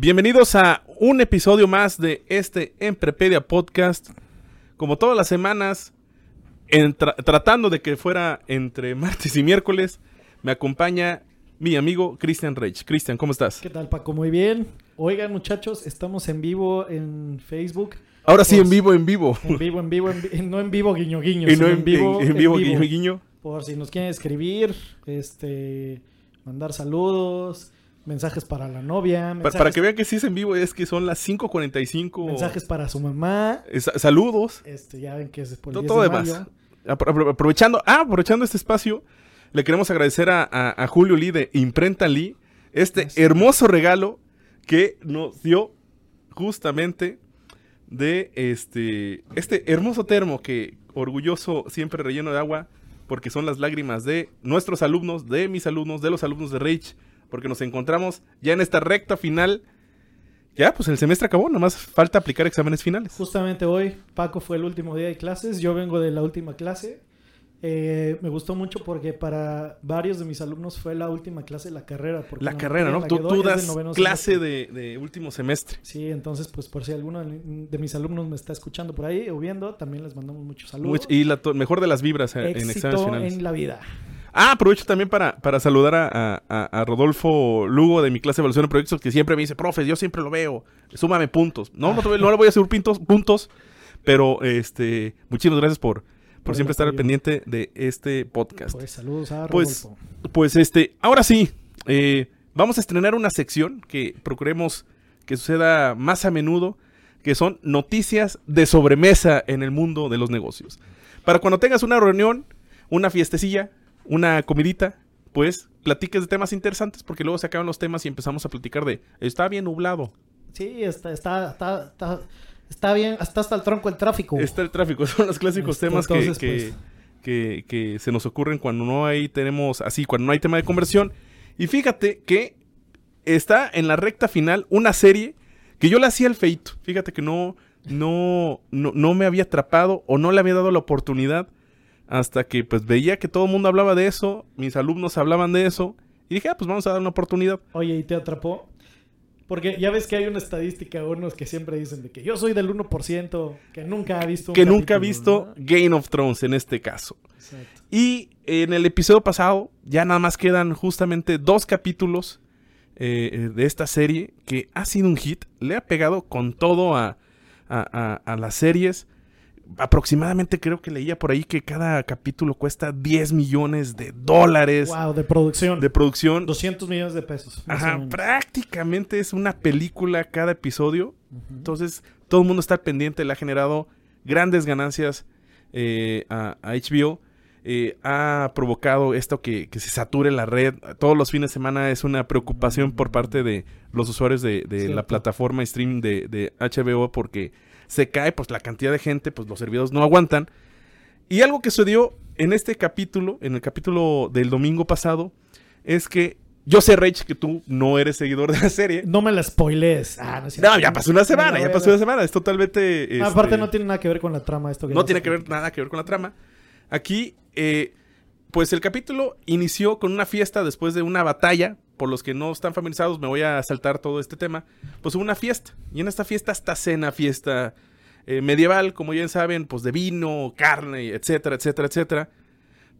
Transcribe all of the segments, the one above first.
Bienvenidos a un episodio más de este Emprepedia Podcast. Como todas las semanas, tra- tratando de que fuera entre martes y miércoles, me acompaña mi amigo Christian Reich. Cristian, ¿cómo estás? ¿Qué tal, Paco? Muy bien. Oigan, muchachos, estamos en vivo en Facebook. Ahora sí, en vivo, en vivo. En vivo, en vivo, en vi- no en vivo, guiño, guiño. y no en, en- en vivo, guiño, guiño. Por si nos quieren escribir, este, mandar saludos, mensajes para la novia, mensajes, para que vean que sí es en vivo, es que son las 5.45. mensajes para su mamá. Sa- saludos. Este, ya ven que es por el Todo, 10 todo de demás. mayo. Apro- aprovechando, ah, aprovechando este espacio, le queremos agradecer a, a- a Julio Lee de Imprenta Lee este Gracias. hermoso regalo que nos dio justamente de este, este hermoso termo que orgulloso siempre relleno de agua porque son las lágrimas de nuestros alumnos, de mis alumnos, de los alumnos de Rage, porque nos encontramos ya en esta recta final. Ya, pues el semestre acabó, nomás falta aplicar exámenes finales. Justamente hoy, Paco fue el último día de clases. Yo vengo de la última clase. Eh, me gustó mucho porque para varios de mis alumnos fue la última clase de la carrera. porque La carrera, ¿no? la Tú, tú das clase de, de último semestre. Sí, entonces, pues por si alguno de mis alumnos me está escuchando por ahí o viendo, también les mandamos muchos saludos. Much- y la mejor de las vibras eh, en exámenes finales. en la vida. Ah, aprovecho también para, para saludar a, a- a- Rodolfo Lugo de mi clase de evaluación de proyectos que siempre me dice, profe, yo siempre lo veo, súmame puntos. No, no, no le voy a subir pintos- puntos, pero este, muchísimas gracias por, por, siempre estar al pendiente de este podcast. Pues saludos a Pues, Rodolfo. Pues este, ahora sí, eh, vamos a estrenar una sección que procuremos que suceda más a menudo, que son noticias de sobremesa en el mundo de los negocios. Para cuando tengas una reunión, una fiestecilla, una comidita, pues platiques de temas interesantes, porque luego se acaban los temas y empezamos a platicar de, está bien nublado, Sí, está, está, está, está, está bien, hasta hasta el tronco el tráfico. está el tráfico, son los clásicos Este, temas que, pues. que- que se nos ocurren cuando no hay, tenemos así, cuando no hay tema de conversión. Y fíjate que está en la recta final una serie que yo la hacía el feito. Fíjate que no, no, no, no me había atrapado o no le había dado la oportunidad hasta que pues veía que todo el mundo hablaba de eso, mis alumnos hablaban de eso. Y dije, ah, pues vamos a dar una oportunidad. Oye, ¿y te atrapó? Porque ya ves que hay una estadística, unos que siempre dicen de que yo soy del 1% que nunca ha visto un Que nunca ha visto ¿no? Game of Thrones en este caso. Exacto. Y en el episodio pasado ya nada más quedan justamente dos capítulos eh, eh, de esta serie que ha sido un hit. Le ha pegado con todo a, a- a- a las series. Aproximadamente creo que leía por ahí que cada capítulo cuesta 10 millones de dólares Wow, de producción. de producción. 200 millones de pesos. Ajá, prácticamente es una película cada episodio. Entonces, todo el mundo está pendiente. Le ha generado grandes ganancias eh, a, a HBO. Eh, ha provocado esto que, que se sature la red. Todos los fines de semana es una preocupación por parte de los usuarios de, de la plataforma streaming de, de HBO porque se cae pues la cantidad de gente, pues los servidores no aguantan. Y algo que sucedió en este capítulo, en el capítulo del domingo pasado, es que yo sé, Rage, que tú no eres seguidor de la serie. No me la spoilees. Ah, no, cierto. No, ya pasó una semana, ya pasó una semana. Es totalmente. este, Aparte no tiene nada que ver con la trama esto que no tiene que ver nada que ver con la trama. Aquí, eh, pues el capítulo inició con una fiesta después de una batalla. Por los que no están familiarizados, me voy a saltar todo este tema. Pues hubo una fiesta. Y en esta fiesta está cena, fiesta eh, medieval, como ya saben, pues de vino, carne, etcétera, etcétera, etcétera.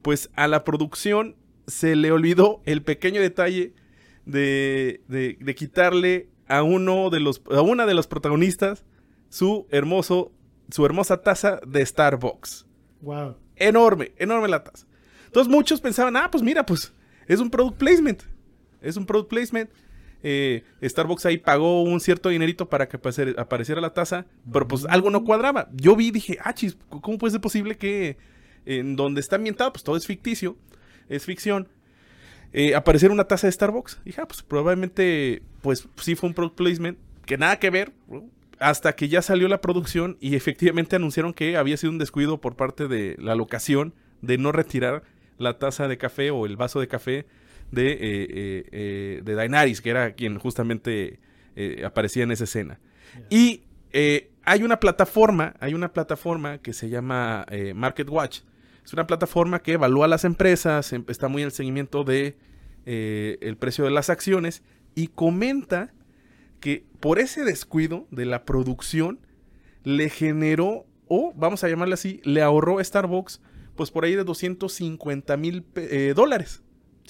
Pues a la producción se le olvidó el pequeño detalle de, de- de quitarle a uno de los a una de los protagonistas su hermoso su hermosa taza de Starbucks. Wow. Enorme, enorme la taza. Entonces muchos pensaban, ah, pues mira, pues es un product placement. Es un product placement. Eh, Starbucks ahí pagó un cierto dinerito para que apare- apareciera la taza, pero pues algo no cuadraba. Yo vi y dije, ah, chis, ¿cómo puede ser posible que en donde está ambientado, pues todo es ficticio, es ficción. Eh, aparecer una taza de Starbucks. Dije, ah, pues probablemente, pues sí fue un product placement que nada que ver, hasta que ya salió la producción y efectivamente anunciaron que había sido un descuido por parte de la locación de no retirar la taza de café o el vaso de café de, eh, eh, eh, de Daenerys, que era quien justamente aparecía en esa escena. Y hay una plataforma, hay una plataforma que se llama Market Watch. Es una plataforma que evalúa las empresas, em, está muy en el seguimiento de el precio de las acciones y comenta que por ese descuido de la producción le generó, o vamos a llamarle así, le ahorró a Starbucks pues por ahí de 250 mil eh, dólares.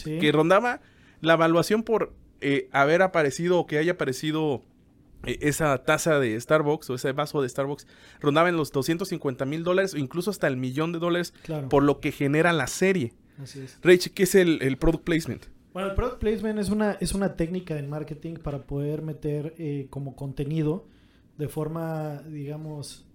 Que rondaba la evaluación por eh, haber aparecido o que haya aparecido eh, esa taza de Starbucks o ese vaso de Starbucks, rondaba en los 250 mil dólares o incluso hasta el millón de dólares por lo que genera la serie. Así es. Rach, ¿qué es el, el, product placement? Bueno, el product placement es una, es una técnica de marketing para poder meter como contenido de forma, digamos,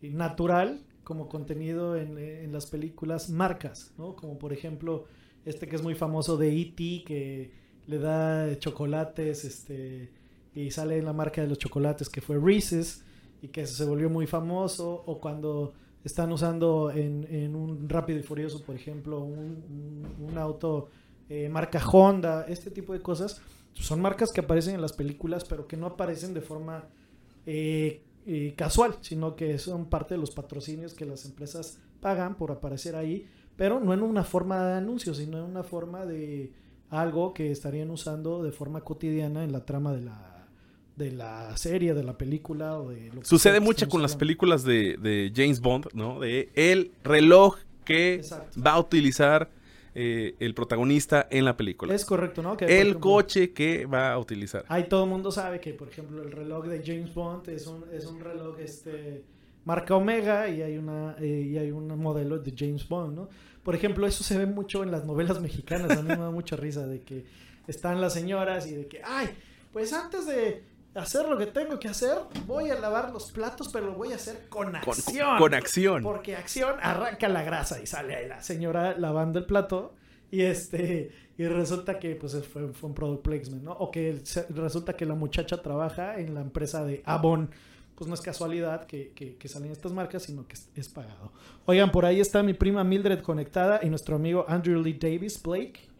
natural como contenido en, las películas marcas, ¿no? Como por ejemplo este que es muy famoso de E.T. que le da chocolates, este, y sale en la marca de los chocolates que fue Reese's y que se volvió muy famoso, o cuando están usando en, un Rápido y Furioso, por ejemplo, un, auto eh, marca Honda, este tipo de cosas, son marcas que aparecen en las películas, pero que no aparecen de forma eh, casual, sino que son parte de los patrocinios que las empresas pagan por aparecer ahí, pero no en una forma de anuncio, sino en una forma de algo que estarían usando de forma cotidiana en la trama de la de la serie, de la película o de lo Sucede mucho con las películas de, James Bond, ¿no? De el reloj que va a utilizar eh, el protagonista en la película. Es correcto, ¿no? el coche que va a utilizar. Ahí todo el mundo sabe que, por ejemplo, el reloj de James Bond es un, es un reloj este, marca Omega y hay, una, eh, y hay un modelo de James Bond, ¿no? Por ejemplo, eso se ve mucho en las novelas mexicanas. A mí me da mucha risa de que están las señoras y de que, ay, pues antes de hacer lo que tengo que hacer, voy a lavar los platos, pero lo voy a hacer con acción. Con, acción. Porque acción arranca la grasa y sale ahí la señora lavando el plato y este y resulta que pues fue, un product placement, ¿no? O que resulta que la muchacha trabaja en la empresa de Avon. Pues no es casualidad que, que, salen estas marcas, sino que es, pagado. Oigan, por ahí está mi prima Mildred conectada y nuestro amigo Andrew Lee Davis Blake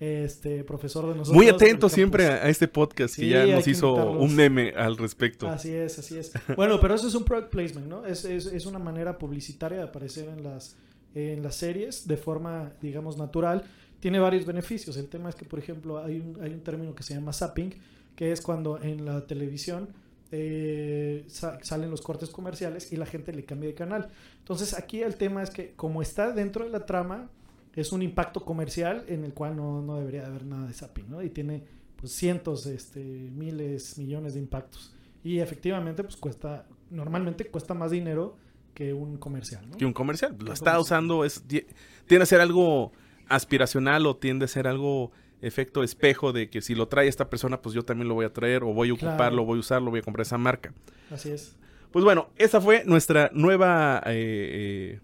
este profesor de nosotros. Muy atento siempre a, este podcast que ya nos hizo un meme al respecto. Así es, así es. bueno, pero eso es un product placement, ¿no? Es, es, es, una manera publicitaria de aparecer en las, en las series de forma, digamos, natural. Tiene varios beneficios. El tema es que, por ejemplo, hay un, hay un término que se llama zapping, que es cuando en la televisión eh, salen los cortes comerciales y la gente le cambia de canal. Entonces aquí el tema es que como está dentro de la trama, es un impacto comercial en el cual no, no debería haber nada de zapping, ¿no? Y tiene pues cientos, este, miles, millones de impactos. Y efectivamente, pues cuesta, normalmente cuesta más dinero que un comercial, ¿no? Que un comercial. Lo está usando, es, tiende a ser algo aspiracional o tiende a ser algo efecto espejo de que si lo trae esta persona, pues yo también lo voy a traer o voy a ocuparlo, voy a usarlo, voy a comprar esa marca. Así es. Pues bueno, esa fue nuestra nueva, eh, eh,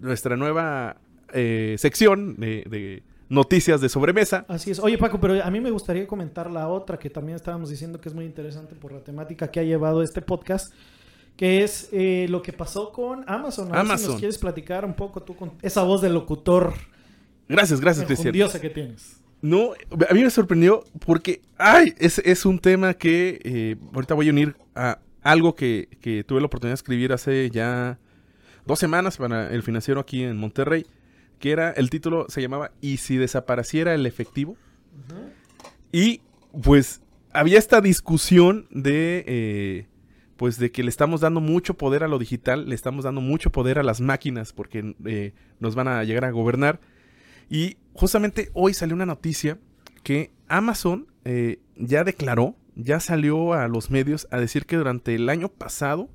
nuestra nueva eh, sección de, noticias de sobremesa. Así es. Oye, Paco, pero a mí me gustaría comentar la otra que también estábamos diciendo que es muy interesante por la temática que ha llevado este podcast, que es eh, lo que pasó con Amazon. Amazon. Si nos quieres platicar un poco tú con esa voz de locutor. Gracias, gracias, Diosa que tienes. No, a mí me sorprendió porque, ay, es, es un tema que eh, ahorita voy a unir a algo que, que tuve la oportunidad de escribir hace ya dos semanas para el financiero aquí en Monterrey que era, el título se llamaba ¿Y si desapareciera el efectivo? Y pues había esta discusión de, eh, pues de que le estamos dando mucho poder a lo digital, le estamos dando mucho poder a las máquinas porque eh, nos van a llegar a gobernar. Y justamente hoy salió una noticia que Amazon eh, ya declaró, ya salió a los medios a decir que durante el año pasado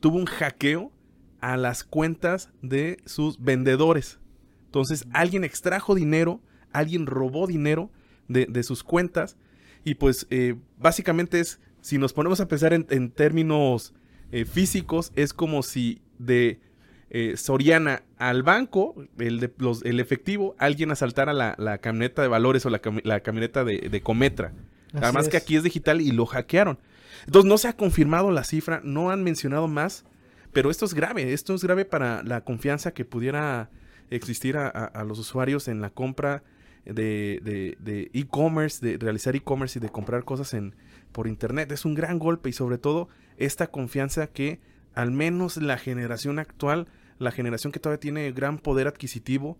tuvo un hackeo a las cuentas de sus vendedores. Entonces, alguien extrajo dinero, alguien robó dinero de, sus cuentas. Y pues eh, básicamente es, si nos ponemos a pensar en, términos eh, físicos, es como si de eh, Soriana al banco, el, de, los, el efectivo, alguien asaltara la, la camioneta de valores o la, cami- la camioneta de, de Cometra. Así Además que aquí es digital y lo hackearon. Entonces no se ha confirmado la cifra, no han mencionado más, pero esto es grave, esto es grave para la confianza que pudiera existir a, a- a los usuarios en la compra de de- de e-commerce, de, realizar e-commerce y de comprar cosas en, por internet. Es un gran golpe y sobre todo esta confianza que al menos la generación actual, la generación que todavía tiene gran poder adquisitivo,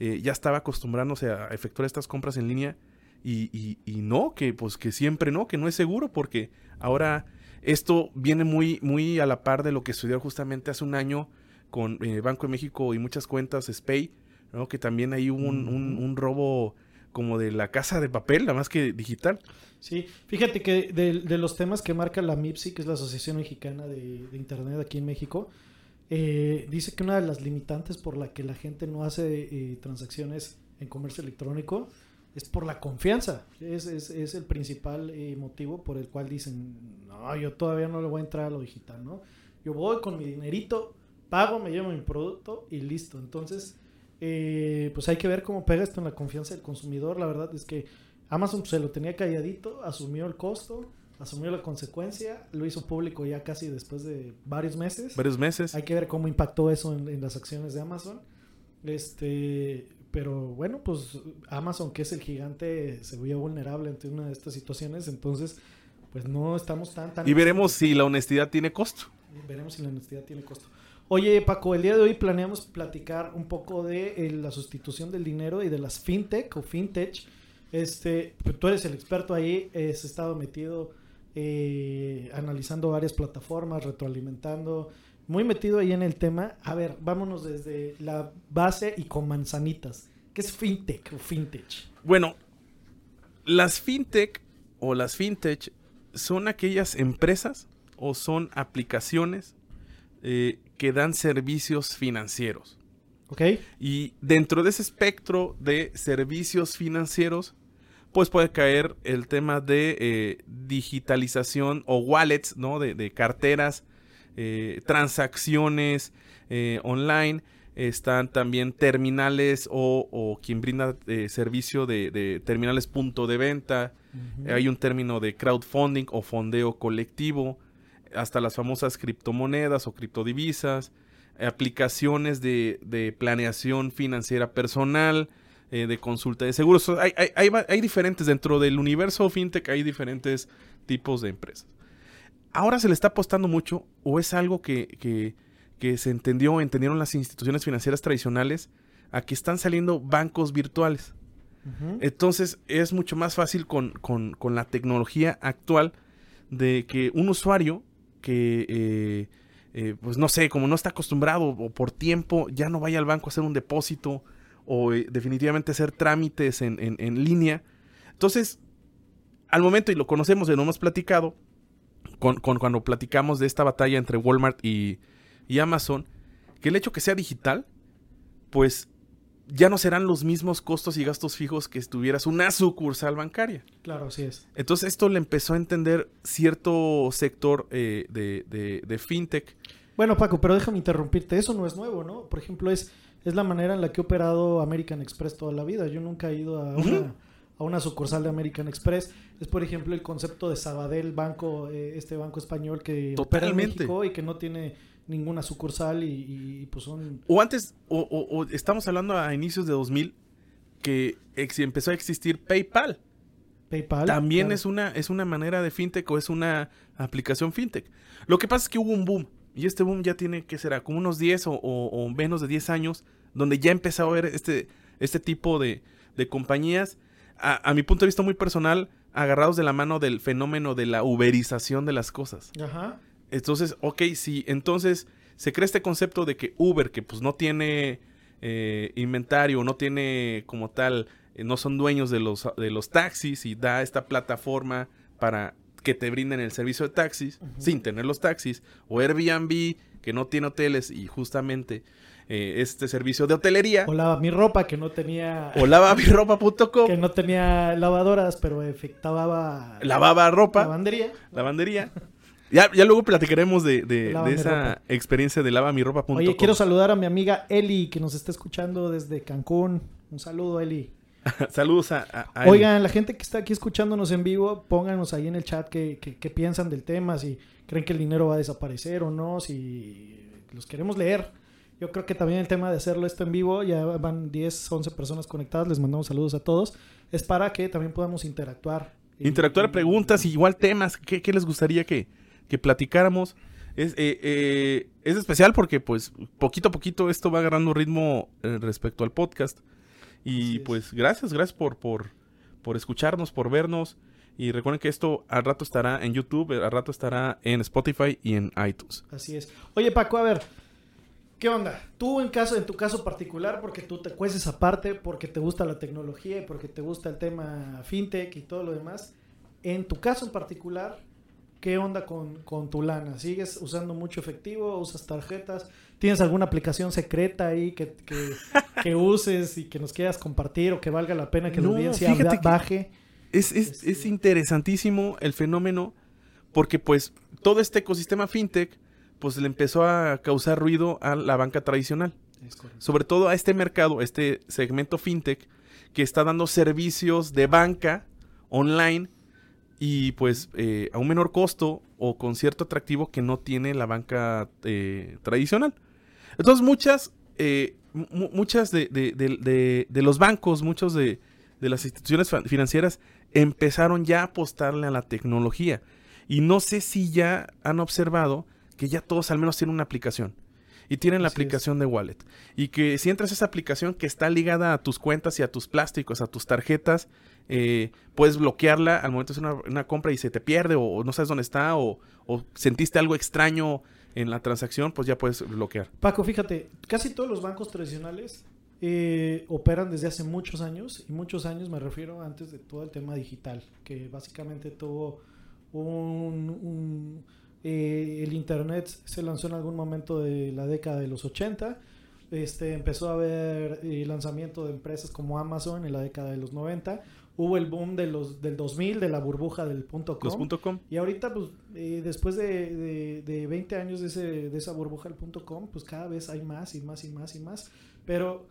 eh, ya estaba acostumbrándose a efectuar estas compras en línea y, y- y no, que pues que siempre no, que no es seguro porque ahora esto viene muy, muy a la par de lo que sucedió justamente hace un año con eh, Banco de México y muchas cuentas SPAY, ¿no? que también hubo un, un- un robo como de la casa de papel, nada más que digital. Sí, fíjate que de, de los temas que marca la MIPSI, que es la Asociación Mexicana de, de Internet aquí en México, eh, dice que una de las limitantes por la que la gente no hace eh, transacciones en comercio electrónico es por la confianza. Es, es, es el principal eh, motivo por el cual dicen, no, yo todavía no le voy a entrar a lo digital, ¿no? Yo voy con mi dinerito, pago, me llevo mi producto y listo. Entonces, eh, pues hay que ver cómo pega esto en la confianza del consumidor. La verdad es que Amazon se lo tenía calladito, asumió el costo, asumió la consecuencia, lo hizo público ya casi después de varios meses. Varios meses. Hay que ver cómo impactó eso en, en las acciones de Amazon. Este, pero bueno, pues Amazon, que es el gigante, se vio vulnerable ante una de estas situaciones, entonces, pues no estamos tan tan Y veremos si la honestidad tiene costo. Veremos si la honestidad tiene costo. Oye, Paco, el día de hoy planeamos platicar un poco de eh, la sustitución del dinero y de las fintech o fintech. Este, tú eres el experto ahí, has estado metido eh, analizando varias plataformas, retroalimentando, muy metido ahí en el tema. A ver, vámonos desde la base y con manzanitas. ¿Qué es fintech o fintech? Bueno, las fintech o las fintech son aquellas empresas o son aplicaciones eh, que dan servicios financieros. ¿Ok? Y dentro de ese espectro de servicios financieros, pues puede caer el tema de eh, digitalización o wallets, ¿no? De, de carteras, eh, transacciones eh, online. Están también terminales o, o quien brinda servicio de, de terminales punto de venta. Hay un término de crowdfunding o fondeo colectivo. Hasta las famosas criptomonedas o criptodivisas aplicaciones de, de planeación financiera personal, eh, de consulta de seguros. Hay, hay- hay va- hay diferentes, dentro del universo fintech hay diferentes tipos de empresas. Ahora se le está apostando mucho, o es algo que, que- que se entendió, entendieron las instituciones financieras tradicionales, a que están saliendo bancos virtuales. Entonces es mucho más fácil con, con- con la tecnología actual de que un usuario que, eh, eh, pues no sé, como no está acostumbrado o por tiempo, ya no vaya al banco a hacer un depósito o eh, definitivamente hacer trámites en, en- en línea. Entonces, al momento, y lo conocemos, y lo hemos platicado, con, con- cuando platicamos de esta batalla entre Walmart y, y Amazon, que el hecho que sea digital, pues ya no serán los mismos costos y gastos fijos que estuvieras una sucursal bancaria. Claro, así es. Entonces esto le empezó a entender cierto sector eh, de, de- de fintech. Bueno, Paco, pero déjame interrumpirte. Eso no es nuevo, ¿no? Por ejemplo, es, es la manera en la que ha operado American Express toda la vida. Yo nunca he ido a una, a una sucursal de American Express. Es, por ejemplo, el concepto de Sabadell, banco, eh, este banco español que opera en. México y que no tiene ninguna sucursal y, y, pues son... O antes, o, o- o estamos hablando a inicios de 2000, que ex- empezó a existir PayPal. PayPal. También claro. es, una, es una manera de fintech o es una aplicación fintech. Lo que pasa es que hubo un boom. Y este boom ya tiene, que será? Como unos 10 o, o- o menos de 10 años, donde ya empezó a ver este, este tipo de, de compañías, a, a mi punto de vista muy personal, agarrados de la mano del fenómeno de la uberización de las cosas. Ajá. Entonces, ok, sí, entonces se crea este concepto de que Uber, que pues no tiene eh, inventario, no tiene como tal, eh, no son dueños de los, de los taxis y da esta plataforma para que te brinden el servicio de taxis sin tener los taxis, o Airbnb, que no tiene hoteles y justamente eh, este servicio de hotelería, O lava mi ropa que no tenía... o lavamirropa.com, Que no tenía lavadoras, pero efectuaba... lavaba ropa, Lavandería. lavandería. Ya, ya luego platicaremos de, de- de esa experiencia de lavamiropa.com. Oye, quiero saludar a mi amiga Eli, que nos está escuchando desde Cancún. Un saludo, Eli. Saludos a, a- a Eli. Oigan, la gente que está aquí escuchándonos en vivo, pónganos ahí en el chat qué, qué- qué piensan del tema, si creen que el dinero va a desaparecer o no, si los queremos leer. Yo creo que también el tema de hacerlo esto en vivo, ya van 10, 11 personas conectadas, les mandamos saludos a todos, es para que también podamos interactuar. Interactuar y- preguntas y igual temas. ¿Qué, qué les gustaría que, que platicáramos? Es, eh, eh, es especial porque pues poquito a poquito esto va agarrando ritmo eh, respecto al podcast. Y pues gracias, gracias por, por, por escucharnos, por vernos. Y recuerden que esto al rato estará en YouTube, al rato estará en Spotify y en iTunes. Así es. Oye, Paco, a ver, ¿qué onda? Tú en caso, en tu caso particular, porque tú te cueces aparte, porque te gusta la tecnología y porque te gusta el tema fintech y todo lo demás. En tu caso en particular, ¿qué onda con, con tu lana? ¿Sigues usando mucho efectivo? ¿Usas tarjetas? ¿Tienes alguna aplicación secreta ahí que, que, que uses y que nos quieras compartir o que valga la pena que la audiencia baje? Es, es, Este- es interesantísimo el fenómeno porque pues todo este ecosistema fintech pues le empezó a causar ruido a la banca tradicional. Sobre todo a este mercado, este segmento fintech que está dando servicios de banca online y pues eh, a un menor costo o con cierto atractivo que no tiene la banca eh, tradicional. Entonces muchas, eh, mu- muchas de, de- de- de- de los bancos, muchos de, de las instituciones financieras empezaron ya a apostarle a la tecnología. Y no sé si ya han observado que ya todos al menos tienen una aplicación. Y tienen la Así es. aplicación de Wallet. Y que si entras a esa aplicación que está ligada a tus cuentas y a tus plásticos, a tus tarjetas, eh, puedes bloquearla al momento de hacer una, una compra y se te pierde o, no sabes dónde está o, sentiste algo extraño en la transacción, pues ya puedes bloquear. Paco, fíjate, casi todos los bancos tradicionales eh, operan desde hace muchos años, y muchos años me refiero antes de todo el tema digital, que básicamente tuvo un... un, eh, el Internet se lanzó en algún momento de la década de los 80, este, empezó a haber eh, lanzamiento de empresas como Amazon en la década de los 90, hubo el boom de los, del 2000, de la burbuja del punto com. Los punto .com. Y ahorita, pues, eh, después de, de, de 20 años de, ese, de esa burbuja del punto com, pues cada vez hay más y más y más y más. Pero,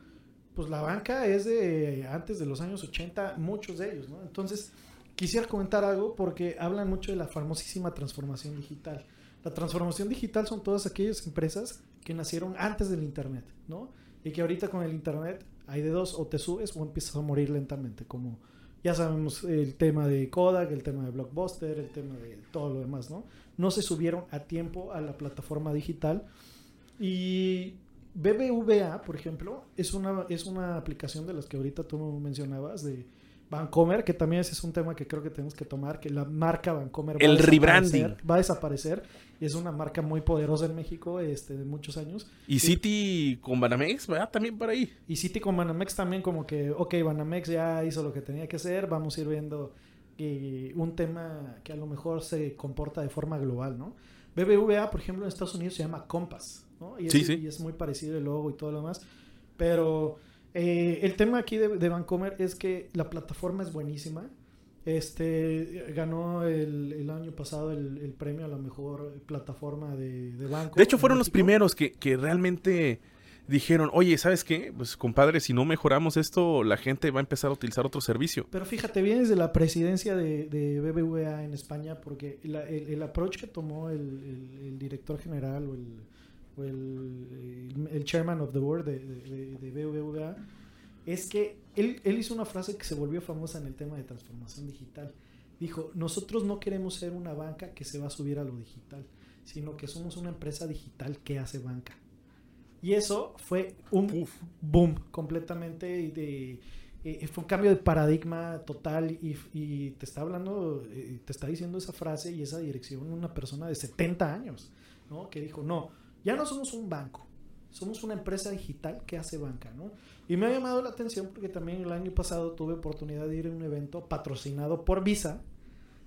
pues la banca es de antes de los años 80, muchos de ellos, ¿no? Entonces, quisiera comentar algo porque hablan mucho de la famosísima transformación digital. La transformación digital son todas aquellas empresas que nacieron antes del Internet, ¿no? Y que ahorita con el Internet hay de dos, o te subes o empiezas a morir lentamente, como ya sabemos el tema de Kodak, el tema de Blockbuster, el tema de todo lo demás, ¿no? No se subieron a tiempo a la plataforma digital. Y BBVA, por ejemplo, es una, es una aplicación de las que ahorita tú mencionabas, de Vancomer, que también ese es un tema que creo que tenemos que tomar, que la marca Vancomer El a desaparecer, rebranding. Va a desaparecer. Y es una marca muy poderosa en México este, de muchos años. Y City con Banamex, ¿verdad? También por ahí. Y City con Banamex también como que, ok, Banamex ya hizo lo que tenía que hacer, vamos a ir viendo eh, un tema que a lo mejor se comporta de forma global, ¿no? BBVA, por ejemplo, en Estados Unidos se llama Compass, ¿no? Y es, Sí, sí. y es muy parecido el logo y todo lo demás. Pero eh, el tema aquí de, de Vancomer es que la plataforma es buenísima. Este ganó el, el año pasado el, el premio a la mejor plataforma de, de banco. De hecho, fueron los primeros que, que realmente dijeron, oye, ¿sabes qué? Pues compadre, si no mejoramos esto, la gente va a empezar a utilizar otro servicio. Pero fíjate, viene desde la presidencia de, de BBVA en España, porque la- el, el approach que tomó el, el- el director general o, el, o el, el- chairman of the board de, de- de- de BBVA es que él, él hizo una frase que se volvió famosa en el tema de transformación digital. Dijo, nosotros no queremos ser una banca que se va a subir a lo digital, sino que somos una empresa digital que hace banca. Y eso fue un boom completamente de, eh, fue un cambio de paradigma total y, y te está hablando, eh, te está diciendo esa frase y esa dirección una persona de 70 años, ¿no? Que dijo, no, ya no somos un banco, somos una empresa digital que hace banca, ¿no? Y me ha llamado la atención porque también el año pasado tuve oportunidad de ir a un evento patrocinado por Visa,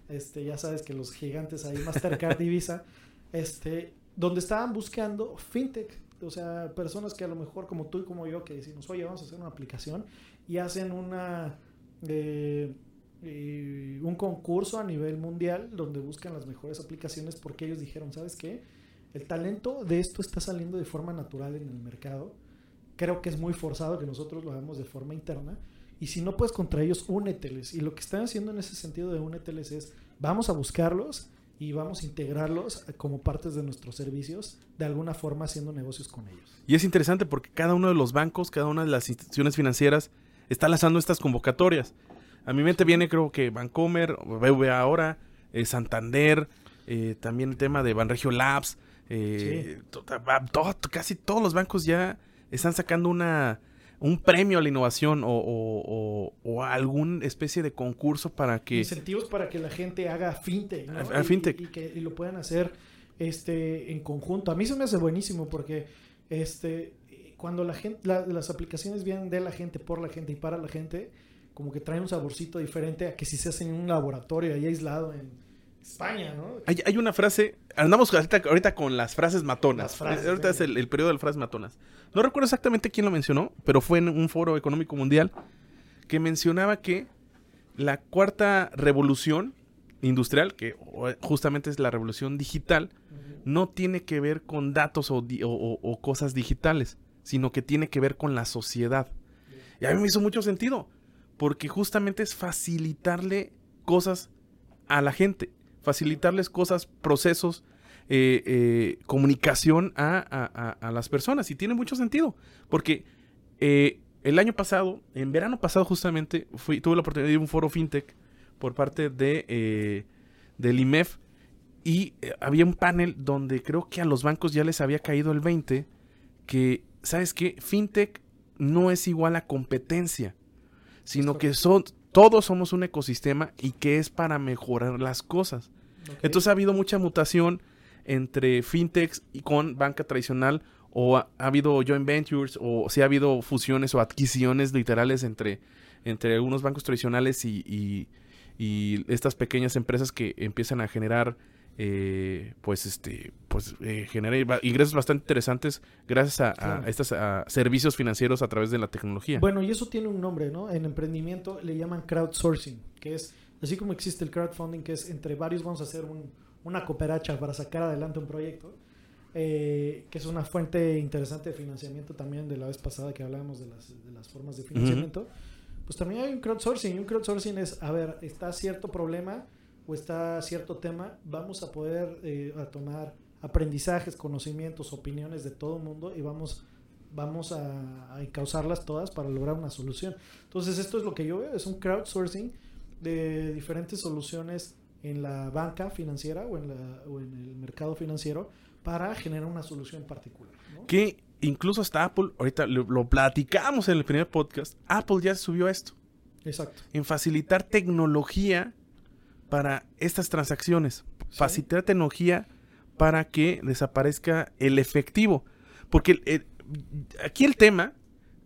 este, ya sabes que los gigantes ahí, Mastercard y Visa, este, donde estaban buscando fintech, o sea, personas que a lo mejor como tú y como yo, que decimos, oye, vamos a hacer una aplicación y hacen una, eh, eh, un concurso a nivel mundial donde buscan las mejores aplicaciones porque ellos dijeron, ¿sabes qué? El talento de esto está saliendo de forma natural en el mercado. Creo que es muy forzado que nosotros lo hagamos de forma interna. Y si no puedes contra ellos, úneteles. Y lo que están haciendo en ese sentido de úneteles es, vamos a buscarlos y vamos a integrarlos como partes de nuestros servicios, de alguna forma haciendo negocios con ellos. Y es interesante porque cada uno de los bancos, cada una de las instituciones financieras está lanzando estas convocatorias. A mi mente viene creo que Bancomer, BBVA ahora, eh, Santander, eh, también el tema de Banregio Labs. Eh, casi todos los bancos ya están sacando una un premio a la innovación o, o, o, alguna especie de concurso para que... Incentivos para que la gente haga fintech, ¿no? fintech. Y, que lo puedan hacer este, en conjunto. A mí se me hace buenísimo porque este, cuando la gente, las aplicaciones vienen de la gente, por la gente y para la gente, como que traen un saborcito diferente a que si se hacen en un laboratorio ahí aislado en España, ¿no? Hay, una frase, andamos ahorita, con las frases matonas. ahorita es el, periodo de las frases matonas. No recuerdo exactamente quién lo mencionó, pero fue en un foro económico mundial que mencionaba que la cuarta revolución industrial, que justamente es la revolución digital, no tiene que ver con datos o, cosas digitales, sino que tiene que ver con la sociedad. Y a mí me hizo mucho sentido, porque justamente es facilitarle cosas a la gente facilitarles cosas, procesos, eh, eh, comunicación a, las personas. Y tiene mucho sentido, porque eh, el año pasado, en verano pasado justamente, fui, tuve la oportunidad de ir a un foro fintech por parte de, del IMEF y había un panel donde creo que a los bancos ya les había caído el 20, que, ¿sabes qué? Fintech no es igual a competencia, sino que son, todos somos un ecosistema y que es para mejorar las cosas. Entonces ha habido mucha mutación entre fintechs y con banca tradicional o ha, habido joint ventures o si ha habido fusiones o adquisiciones literales entre, entre algunos bancos tradicionales y, estas pequeñas empresas que empiezan a generar eh, pues este pues eh, ingresos bastante interesantes gracias a, estos servicios financieros a través de la tecnología. Bueno, y eso tiene un nombre, ¿no? En emprendimiento le llaman crowdsourcing, que es Así como existe el crowdfunding, que es entre varios vamos a hacer una cooperacha para sacar adelante un proyecto, eh, que es una fuente interesante de financiamiento también de la vez pasada que hablábamos de las, de las formas de financiamiento. Pues también hay un crowdsourcing. Y un crowdsourcing es, a ver, está cierto problema o está cierto tema, vamos a poder eh, a tomar aprendizajes, conocimientos, opiniones de todo el mundo y vamos vamos a, a encauzarlas todas para lograr una solución. Entonces, esto es lo que yo veo, es un crowdsourcing de diferentes soluciones en la banca financiera o en, la, o en el mercado financiero para generar una solución particular. Que incluso hasta Apple, ahorita lo, platicamos en el primer podcast, Apple ya subió esto. Exacto. En facilitar tecnología para estas transacciones. Facilitar tecnología para que desaparezca el efectivo. Porque aquí el tema,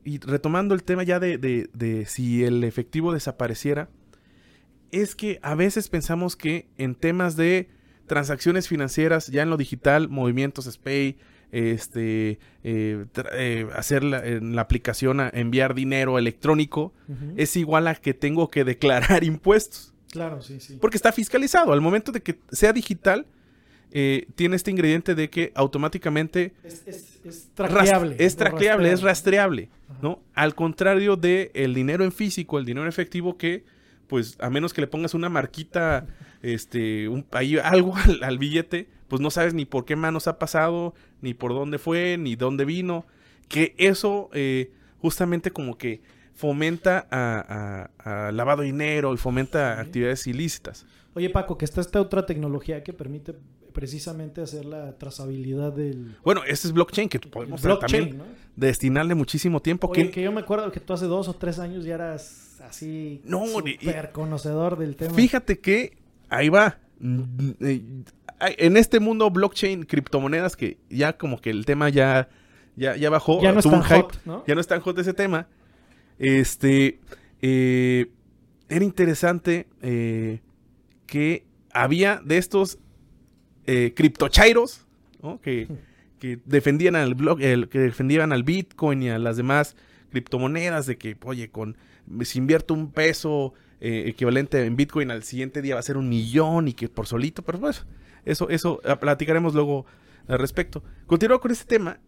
y retomando el tema ya de, de si el efectivo desapareciera, es que a veces pensamos que en temas de transacciones financieras, ya en lo digital, movimientos SPAY, este, eh, eh, hacer la, en la aplicación a enviar dinero electrónico, es igual a que tengo que declarar impuestos. Claro, sí, sí. Porque está fiscalizado. Al momento de que sea digital, eh, tiene este ingrediente de que automáticamente es, es, traqueable. Es traqueable, es rastreable, ¿no? Al contrario de el dinero en físico, el dinero en efectivo que pues a menos que le pongas una marquita, este, un, ahí algo al, billete, pues no sabes ni por qué manos ha pasado, ni por dónde fue, ni dónde vino. Que eso eh, justamente como que fomenta a, lavado de dinero y fomenta actividades ilícitas. Oye Paco, que está esta otra tecnología que permite precisamente hacer la trazabilidad del... Bueno, este es blockchain que podemos también destinarle muchísimo tiempo. que... que yo me acuerdo que tú hace dos o tres años ya eras así no, super conocedor del tema. Fíjate que ahí va. En este mundo blockchain, criptomonedas, que ya como que el tema ya, ya, ya bajó. Ya no es tan hot, ¿no? Ya no es tan hot ese tema. Este, eh, era interesante eh, que había de estos criptochairos, ¿no? que, que defendían al blog, el, que defendían al Bitcoin y a las demás criptomonedas de que, oye, con si invierto un peso eh, equivalente en Bitcoin al siguiente día va a ser un millón y que por solito, pero pues eso, eso ah, platicaremos luego al respecto. Continúo con este tema.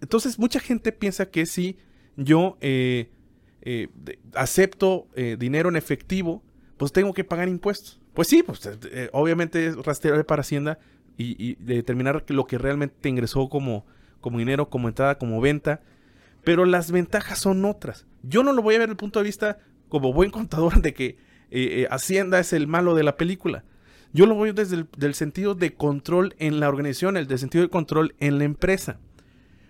Entonces, mucha gente piensa que si yo eh, eh, acepto dinero en efectivo, pues tengo que pagar impuestos. Pues sí, pues obviamente es rastreable para Hacienda y, determinar lo que realmente te ingresó como, como dinero, como entrada, como venta. Pero las ventajas son otras. Yo no lo voy a ver desde el punto de vista como buen contador de que eh, eh, Hacienda es el malo de la película. Yo lo voy desde el sentido de control en la organización, el del sentido de control en la empresa.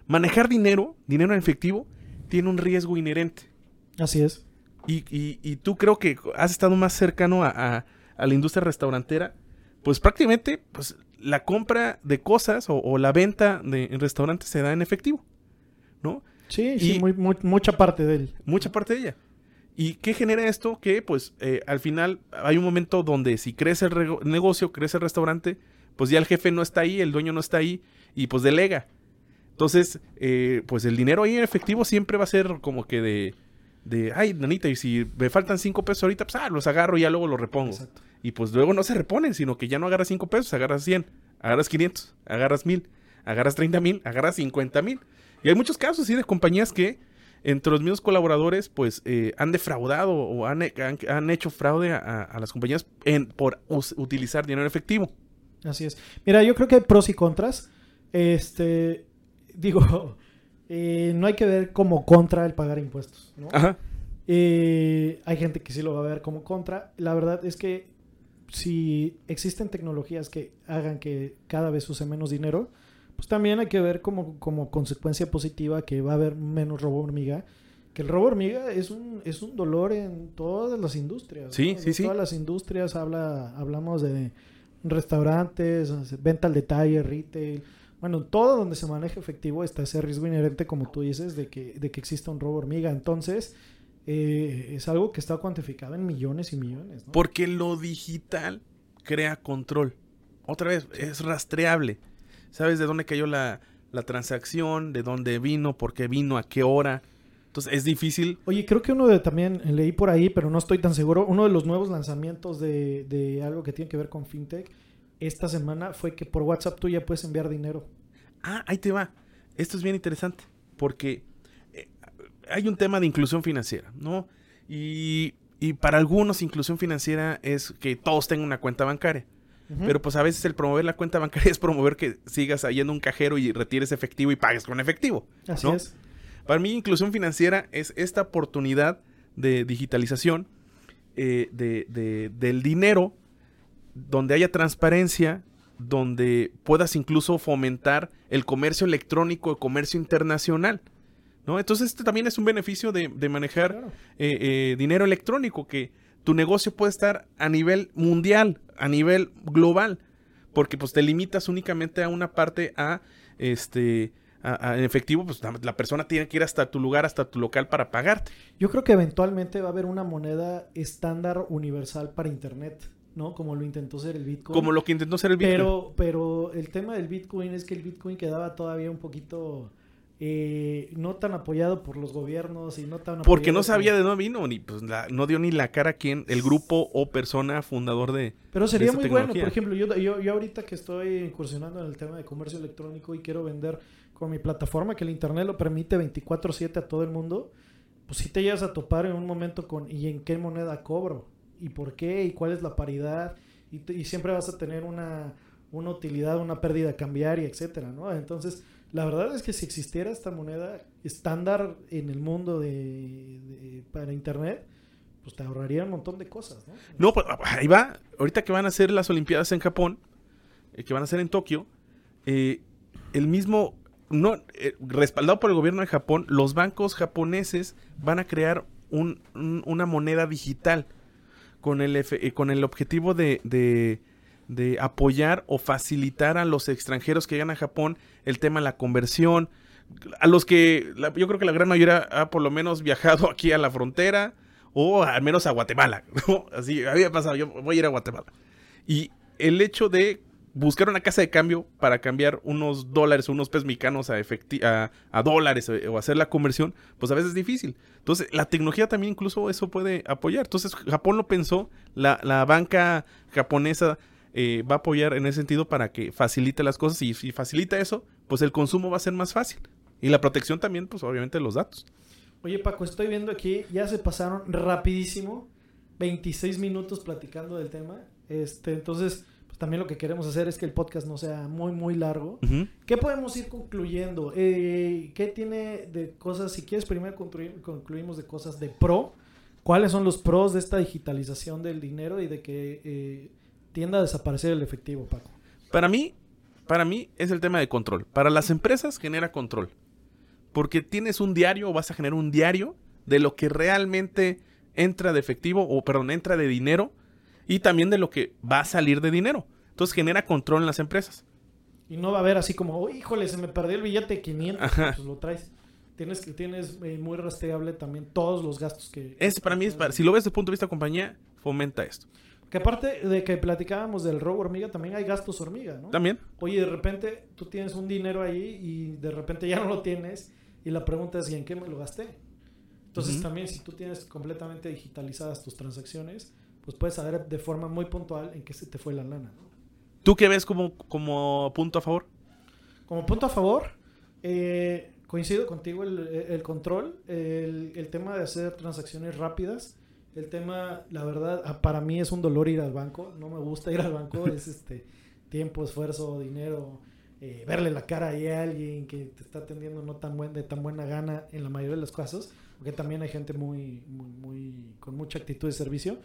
Manejar dinero, dinero en efectivo, tiene un riesgo inherente. Así es. Y, y, tú creo que has estado más cercano a, la industria restaurantera, pues prácticamente pues, la compra de cosas o, la venta de, en restaurantes se da en efectivo, ¿no? Sí, sí, mucha parte de él. Mucha parte de ella. ¿Y qué genera esto? Que pues eh, al final hay un momento donde si crece el negocio, crece el restaurante, pues ya el jefe no está ahí, el dueño no está ahí y pues delega. Entonces, eh, pues el dinero ahí en efectivo siempre va a ser como que de, de, ay, nanita, y si me faltan cinco pesos ahorita, pues ah, los agarro y ya luego los repongo. Y pues luego no se reponen, sino que ya no agarras cinco pesos, agarras 100, agarras 500, agarras 1000, agarras 30 mil, agarras 50 mil. Y hay muchos casos, sí, de compañías que entre los mismos colaboradores, pues eh, han defraudado o han, han, hecho fraude a, las compañías en, por utilizar dinero efectivo. Así es. Mira, yo creo que hay pros y contras. Este, digo, eh, no hay que ver como contra el pagar impuestos, ¿no? Ajá. Eh, hay gente que sí lo va a ver como contra. La verdad es que si existen tecnologías que hagan que cada vez use menos dinero, pues también hay que ver como, como consecuencia positiva que va a haber menos robo hormiga. Que el robo hormiga es un, es un dolor en todas las industrias. Sí, sí, sí. Todas las industrias habla, hablamos de restaurantes, venta al detalle, retail. Bueno, todo donde se maneja efectivo está ese riesgo inherente, como tú dices, de que, de que exista un robo hormiga. Entonces, eh, es algo que está cuantificado en millones y millones. Porque lo digital crea control. Otra vez, es rastreable sabes de dónde cayó la, transacción, de dónde vino, por qué vino, a qué hora. Entonces es difícil. Oye, creo que uno de también leí por ahí, pero no estoy tan seguro. Uno de los nuevos lanzamientos de, de algo que tiene que ver con fintech esta semana fue que por WhatsApp tú ya puedes enviar dinero. Ah, ahí te va. Esto es bien interesante porque hay un tema de inclusión financiera, ¿no? Y, y para algunos inclusión financiera es que todos tengan una cuenta bancaria. Pero pues a veces el promover la cuenta bancaria es promover que sigas yendo a un cajero y retires efectivo y pagues con efectivo. Así es. Para mí, inclusión financiera es esta oportunidad de digitalización eh, de, del dinero, donde haya transparencia, donde puedas incluso fomentar el comercio electrónico, el comercio internacional. ¿No? Entonces, este también es un beneficio de, manejar eh, eh, dinero electrónico, que tu negocio puede estar a nivel mundial, a nivel global, porque pues te limitas únicamente a una parte a este en efectivo, pues la, persona tiene que ir hasta tu lugar, hasta tu local para pagarte. Yo creo que eventualmente va a haber una moneda estándar universal para internet. ¿no? Como lo intentó ser el Bitcoin. Como lo que intentó ser el Bitcoin. Pero, pero el tema del Bitcoin es que el Bitcoin quedaba todavía un poquito eh, no tan apoyado por los gobiernos y no tan porque no sabía de dónde vino ni pues no dio ni la cara a quién el grupo o persona fundador de pero sería muy bueno por ejemplo yo, yo, yo ahorita que estoy incursionando en el tema de comercio electrónico y quiero vender con mi plataforma que el internet lo permite 24/7 a todo el mundo pues si te llegas a topar en un momento con y en qué moneda cobro y por qué y cuál es la paridad y, y siempre vas a tener una una utilidad una pérdida cambiaria etcétera no entonces la verdad es que si existiera esta moneda estándar en el mundo de, para Internet, pues te ahorraría un montón de cosas, ¿no? No, pues ahí va. Ahorita que van a ser las Olimpiadas en Japón, eh, que van a ser en Tokio, eh, el mismo, no, eh, respaldado por el gobierno de Japón, los bancos japoneses van a crear una moneda digital con el, con el objetivo de apoyar o facilitar a los extranjeros que llegan a Japón el tema de la conversión. A los que yo creo que la gran mayoría ha por lo menos viajado aquí a la frontera o al menos a Guatemala. Así había pasado, yo voy a ir a Guatemala. Y el hecho de buscar una casa de cambio para cambiar unos dólares o unos pesos mexicanos a, a, a dólares o hacer la conversión, pues a veces es difícil. Entonces, la tecnología también incluso eso puede apoyar. Entonces, Japón lo pensó, la, la banca japonesa eh, va a apoyar en ese sentido para que facilite las cosas y si facilita eso, pues el consumo va a ser más fácil. Y la protección también, pues obviamente de los datos. Oye, Paco, estoy viendo aquí, ya se pasaron rapidísimo 26 minutos platicando del tema. Este, entonces, pues también lo que queremos hacer es que el podcast no sea muy, muy largo. ¿Qué podemos ir concluyendo? Eh, ¿Qué tiene de cosas? Si quieres, primero concluir- concluimos de cosas de pro. ¿Cuáles son los pros de esta digitalización del dinero y de que eh, tienda a desaparecer el efectivo, Paco? Para mí, para mí es el tema de control. Para las empresas genera control. Porque tienes un diario o vas a generar un diario de lo que realmente entra de efectivo o perdón, entra de dinero y también de lo que va a salir de dinero. Entonces genera control en las empresas. Y no va a haber así como, "Oh, híjole, se me perdió el billete de 500, Ajá. pues lo traes. Tienes que tienes eh, muy rastreable también todos los gastos que... Es para mí, es para- si lo ves desde el punto de vista de compañía, fomenta esto. Que aparte de que platicábamos del robo hormiga, también hay gastos hormiga, ¿no? También. Oye, de repente tú tienes un dinero ahí y de repente ya no lo tienes y la pregunta es, ¿y en qué me lo gasté? Entonces también si tú tienes completamente digitalizadas tus transacciones, pues puedes saber de forma muy puntual en qué se te fue la lana, ¿no? ¿Tú qué ves como, como punto a favor? Como punto a favor, eh, coincido contigo el, el control, el, el tema de hacer transacciones rápidas, el tema, la verdad, ah, para mí es un dolor ir al banco, no me gusta ir al banco, es este tiempo, esfuerzo, dinero, eh, verle la cara ahí a alguien que te está atendiendo no tan buen, de tan buena gana en la mayoría de los casos, porque también hay gente muy, muy, muy con mucha actitud de servicio.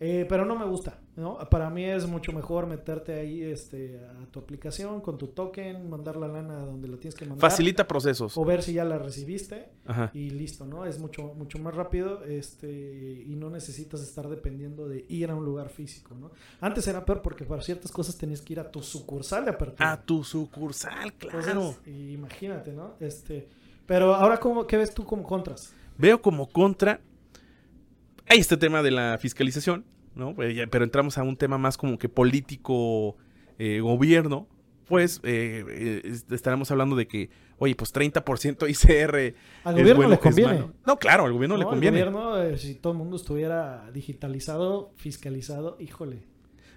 Eh, pero no me gusta, ¿no? Para mí es mucho mejor meterte ahí este, a tu aplicación con tu token, mandar la lana a donde la tienes que mandar. Facilita procesos. O ver si ya la recibiste Ajá. y listo, ¿no? Es mucho, mucho más rápido este, y no necesitas estar dependiendo de ir a un lugar físico, ¿no? Antes era peor porque para ciertas cosas tenías que ir a tu sucursal de apertura. A tu sucursal, Entonces, claro. imagínate, ¿no? Este, pero ahora, cómo, ¿qué ves tú como contras? Veo como contra. Hay este tema de la fiscalización, ¿no? Ya- Pero entramos a un tema más como que político, eh, gobierno. Pues eh, eh, es- estaremos hablando de que, oye, pues 30% ICR. Al gobierno bueno, le conviene. No, claro, al gobierno le conviene. Gobierno, eh, si todo el mundo estuviera digitalizado, fiscalizado, híjole.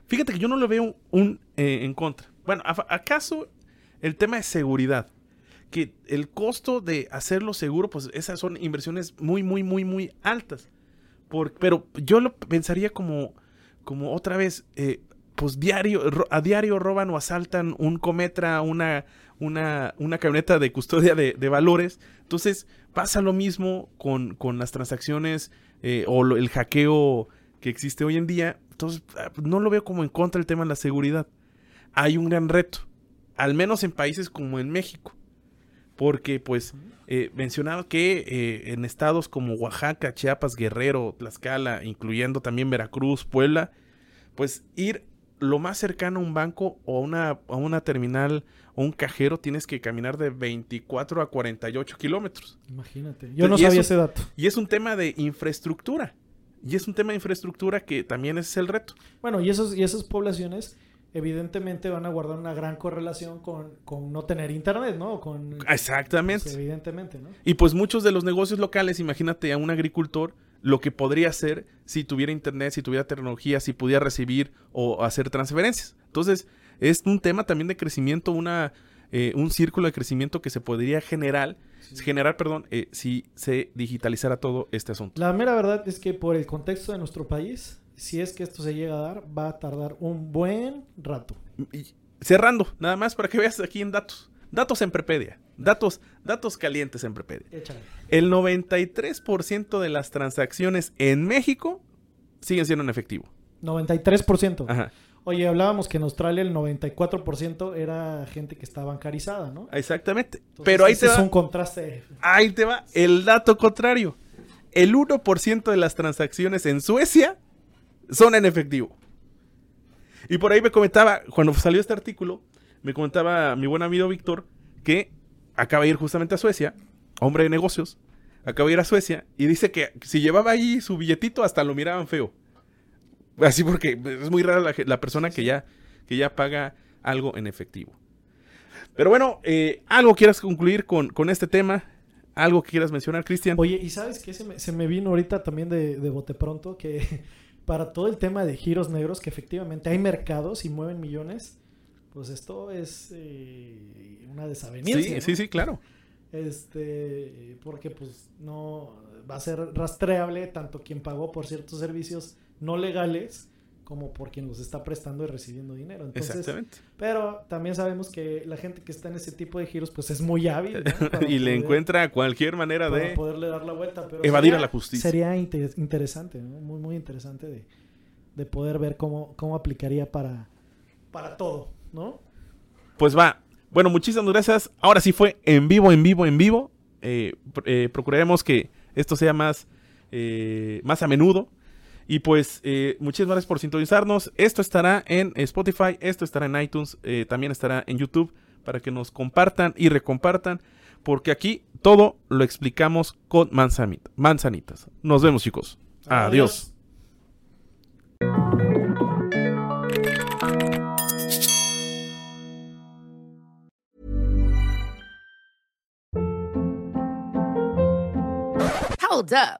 Fíjate que yo no le veo un eh, en contra. Bueno, ¿a- ¿acaso el tema de seguridad? Que el costo de hacerlo seguro, pues esas son inversiones muy, muy, muy, muy altas. Por- pero yo lo pensaría como, como otra vez, eh, pues diario, a diario roban o asaltan un Cometra, una, una, una camioneta de custodia de, valores. Entonces pasa lo mismo con, con las transacciones eh, o el hackeo que existe hoy en día. Entonces ah, no lo veo como en contra del tema de la seguridad. Hay un gran reto, al menos en países como en México. Porque, pues, eh, mencionaba que eh, en estados como Oaxaca, Chiapas, Guerrero, Tlaxcala, incluyendo también Veracruz, Puebla, pues ir lo más cercano a un banco o a una, a una terminal o un cajero tienes que caminar de 24 a 48 kilómetros. Imagínate. Yo no sabía ese dato. Y es un tema de infraestructura. Y es un tema de infraestructura que también es el reto. Bueno, y, esos, y esas poblaciones evidentemente van a guardar una gran correlación con, con no tener internet, ¿no? Con, Exactamente. pues, evidentemente, ¿no? Y pues muchos de los negocios locales, imagínate a un agricultor, lo que podría hacer si tuviera internet, si tuviera tecnología, si pudiera recibir o hacer transferencias. Entonces, es un tema también de crecimiento, una, eh, un círculo de crecimiento que se podría generar, generar, perdón, eh, si se digitalizara todo este asunto. La mera verdad es que por el contexto de nuestro país, si es que esto se llega a dar, va a tardar un buen rato. Y cerrando, nada más para que veas aquí en datos. Datos en Prepedia. Datos, datos calientes en Prepedia. Échale. El 93% de las transacciones en México siguen siendo en efectivo. 93%. Ajá. Oye, hablábamos que en Australia el 94% era gente que está bancarizada, ¿no? Exactamente. Entonces, Pero ahí ese te, es va, un contraste. ahí te va el dato contrario. El 1% de las transacciones en Suecia son en efectivo. Y por ahí me comentaba, cuando salió este artículo, me comentaba mi buen amigo Víctor que acaba de ir justamente a Suecia, hombre de negocios, acaba de ir a Suecia y dice que si llevaba ahí su billetito hasta lo miraban feo. Así porque es muy rara la, persona que ya, que ya paga algo en efectivo. Pero bueno, eh, ¿algo quieras concluir con, con este tema? ¿Algo que quieras mencionar, Cristian? Oye, ¿y sabes me, se me vino ahorita también de, de bote pronto que para todo el tema de giros negros, que efectivamente hay mercados y mueven millones, pues esto es eh, una desaveniencia. Sí, ¿no? sí, sí, claro. Este, porque pues no va a ser rastreable tanto quien pagó por ciertos servicios no legales como por quien los está prestando y recibiendo dinero. Entonces, Exactamente. Pero también sabemos que la gente que está en ese tipo de giros pues es muy hábil. y le encuentra cualquier manera para de... poderle dar la vuelta. Pero evadir sería- a la justicia. Sería inte- interesante, ¿no? muy, muy interesante de, de poder ver cómo, cómo aplicaría para, para todo, ¿no? Pues va. Bueno, muchísimas gracias. Ahora sí fue en vivo, en vivo, en vivo. Eh, eh, procuraremos que esto sea más, eh, más a menudo. Y pues, eh, muchísimas gracias por sintonizarnos. Esto estará en Spotify, esto estará en iTunes, eh, también estará en YouTube para que nos compartan y recompartan. Porque aquí todo lo explicamos con manzanit- manzanitas. Nos vemos, chicos. Adiós. Hold up.